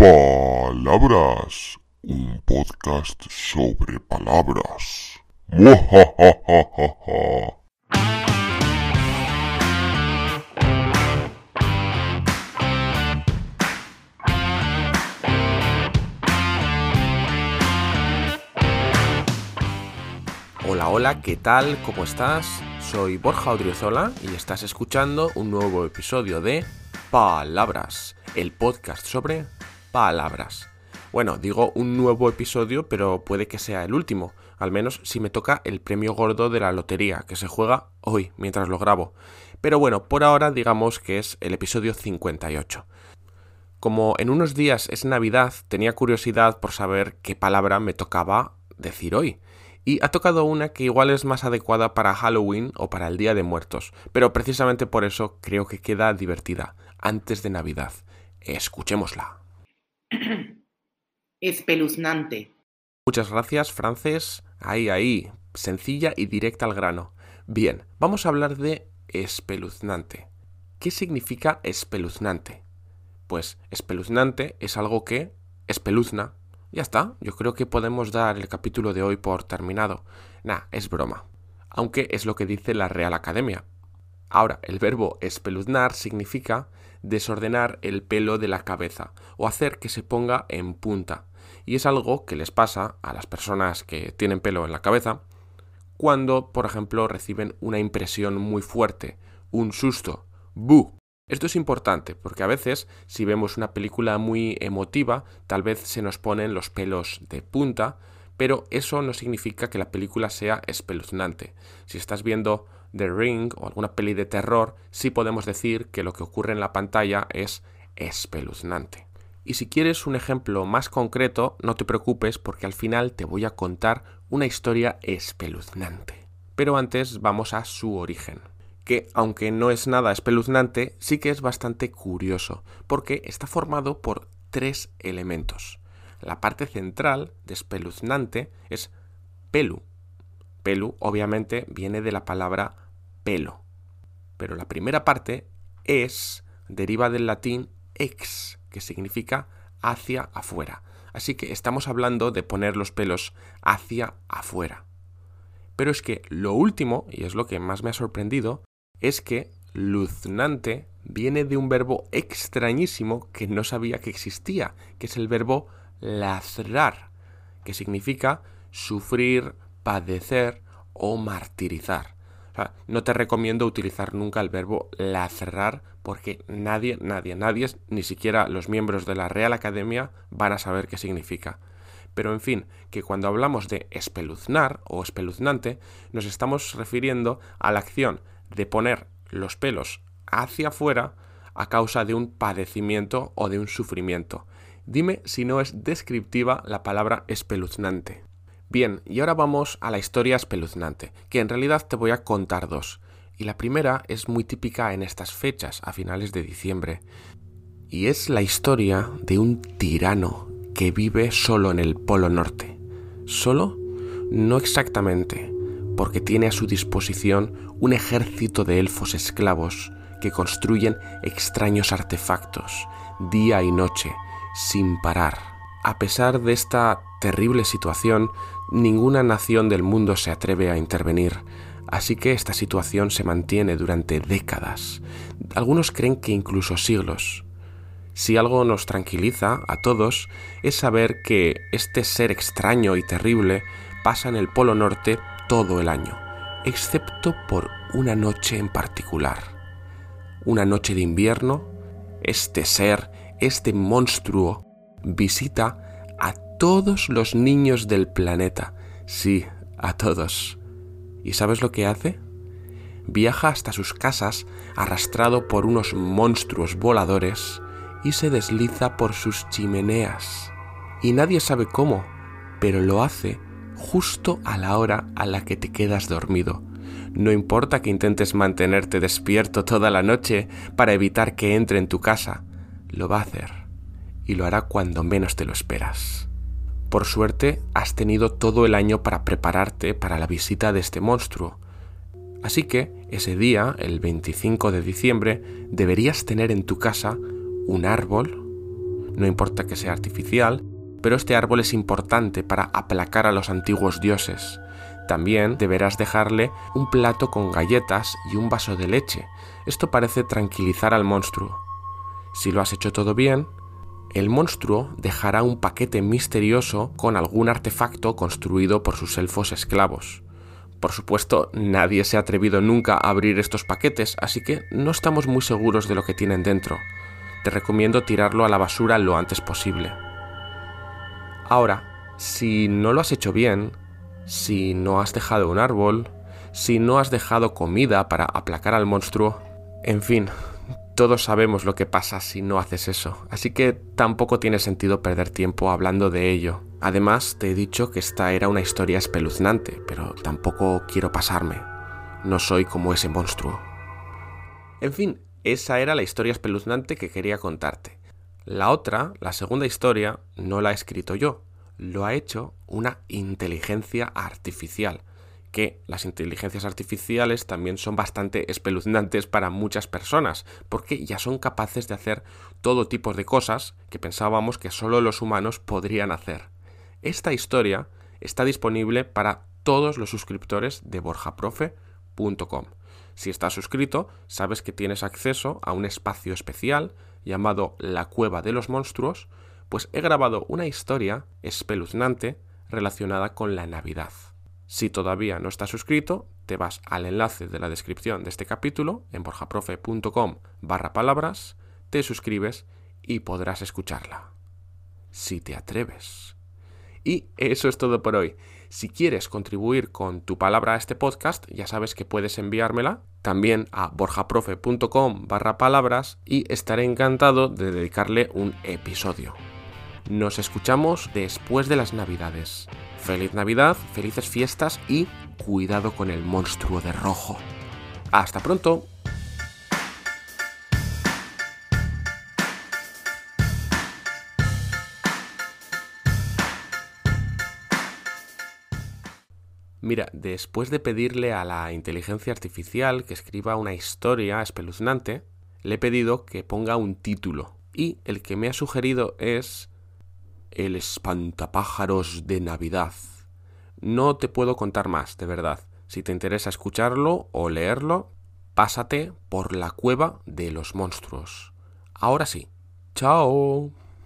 Palabras, un podcast sobre palabras. Hola, hola, ¿qué tal? ¿Cómo estás? Soy Borja Odriozola y estás escuchando un nuevo episodio de Palabras, el podcast sobre palabras. Bueno, digo un nuevo episodio, pero puede que sea el último, al menos si me toca el premio gordo de la lotería, que se juega hoy, mientras lo grabo. Pero bueno, por ahora digamos que es el episodio 58. Como en unos días es Navidad, tenía curiosidad por saber qué palabra me tocaba decir hoy. Y ha tocado una que igual es más adecuada para Halloween o para el Día de Muertos, pero precisamente por eso creo que queda divertida, antes de Navidad. Escuchémosla. Espeluznante. Muchas gracias, Frances. Ahí, ahí. Sencilla y directa al grano. Bien, vamos a hablar de espeluznante. ¿Qué significa espeluznante? Pues espeluznante es algo que espeluzna. Ya está, yo creo que podemos dar el capítulo de hoy por terminado. Nah, es broma. Aunque es lo que dice la Real Academia. Ahora, el verbo espeluznar significa desordenar el pelo de la cabeza o hacer que se ponga en punta. Y es algo que les pasa a las personas que tienen pelo en la cabeza cuando, por ejemplo, reciben una impresión muy fuerte, un susto, ¡bu! Esto es importante porque a veces si vemos una película muy emotiva, tal vez se nos ponen los pelos de punta, pero eso no significa que la película sea espeluznante. Si estás viendo The Ring o alguna peli de terror, sí podemos decir que lo que ocurre en la pantalla es espeluznante. Y si quieres un ejemplo más concreto, no te preocupes porque al final te voy a contar una historia espeluznante. Pero antes vamos a su origen, que aunque no es nada espeluznante, sí que es bastante curioso, porque está formado por tres elementos. La parte central de espeluznante es pelu, Pelu obviamente viene de la palabra pelo. Pero la primera parte es deriva del latín ex, que significa hacia afuera. Así que estamos hablando de poner los pelos hacia afuera. Pero es que lo último, y es lo que más me ha sorprendido, es que luznante viene de un verbo extrañísimo que no sabía que existía, que es el verbo lazrar, que significa sufrir, padecer o martirizar. no te recomiendo utilizar nunca el verbo lacerar porque nadie, nadie, nadie, ni siquiera los miembros de la Real Academia van a saber qué significa. Pero en fin, que cuando hablamos de espeluznar o espeluznante, nos estamos refiriendo a la acción de poner los pelos hacia afuera a causa de un padecimiento o de un sufrimiento. Dime si no es descriptiva la palabra espeluznante. Bien, y ahora vamos a la historia espeluznante, que en realidad te voy a contar dos. Y la primera es muy típica en estas fechas, a finales de diciembre. Y es la historia de un tirano que vive solo en el Polo Norte. ¿Solo? No exactamente, porque tiene a su disposición un ejército de elfos esclavos que construyen extraños artefactos, día y noche, sin parar. A pesar de esta terrible situación, ninguna nación del mundo se atreve a intervenir, así que esta situación se mantiene durante décadas. Algunos creen que incluso siglos. Si algo nos tranquiliza a todos es saber que este ser extraño y terrible pasa en el Polo Norte todo el año, excepto por una noche en particular. Una noche de invierno, este ser, este monstruo, visita a todos los niños del planeta. Sí, a todos. ¿Y sabes lo que hace? Viaja hasta sus casas arrastrado por unos monstruos voladores y se desliza por sus chimeneas. Y nadie sabe cómo, pero lo hace justo a la hora a la que te quedas dormido. No importa que intentes mantenerte despierto toda la noche para evitar que entre en tu casa, lo va a hacer. Y lo hará cuando menos te lo esperas. Por suerte, has tenido todo el año para prepararte para la visita de este monstruo. Así que, ese día, el 25 de diciembre, deberías tener en tu casa un árbol. no importa que sea artificial, pero este árbol es importante para aplacar a los antiguos dioses. También deberás dejarle un plato con galletas y un vaso de leche. Esto parece tranquilizar al monstruo. Si lo has hecho todo bien, el monstruo dejará un paquete misterioso con algún artefacto construido por sus elfos esclavos. Por supuesto, nadie se ha atrevido nunca a abrir estos paquetes, así que no estamos muy seguros de lo que tienen dentro. Te recomiendo tirarlo a la basura lo antes posible. Ahora, si no lo has hecho bien, si no has dejado un árbol, si no has dejado comida para aplacar al monstruo, en fin, todos sabemos lo que pasa si no haces eso, así que tampoco tiene sentido perder tiempo hablando de ello. Además, te he dicho que esta era una historia espeluznante, pero tampoco quiero pasarme. No soy como ese monstruo. En fin, esa era la historia espeluznante que quería contarte. La otra, la segunda historia, no la he escrito yo, lo ha hecho una inteligencia artificial que las inteligencias artificiales también son bastante espeluznantes para muchas personas, porque ya son capaces de hacer todo tipo de cosas que pensábamos que solo los humanos podrían hacer. Esta historia está disponible para todos los suscriptores de borjaprofe.com. Si estás suscrito, sabes que tienes acceso a un espacio especial llamado La Cueva de los Monstruos, pues he grabado una historia espeluznante relacionada con la Navidad. Si todavía no estás suscrito, te vas al enlace de la descripción de este capítulo en borjaprofe.com barra palabras, te suscribes y podrás escucharla. Si te atreves. Y eso es todo por hoy. Si quieres contribuir con tu palabra a este podcast, ya sabes que puedes enviármela también a borjaprofe.com barra palabras y estaré encantado de dedicarle un episodio. Nos escuchamos después de las navidades. Feliz Navidad, felices fiestas y cuidado con el monstruo de rojo. Hasta pronto. Mira, después de pedirle a la inteligencia artificial que escriba una historia espeluznante, le he pedido que ponga un título. Y el que me ha sugerido es el espantapájaros de Navidad. No te puedo contar más, de verdad. Si te interesa escucharlo o leerlo, pásate por la cueva de los monstruos. Ahora sí. Chao.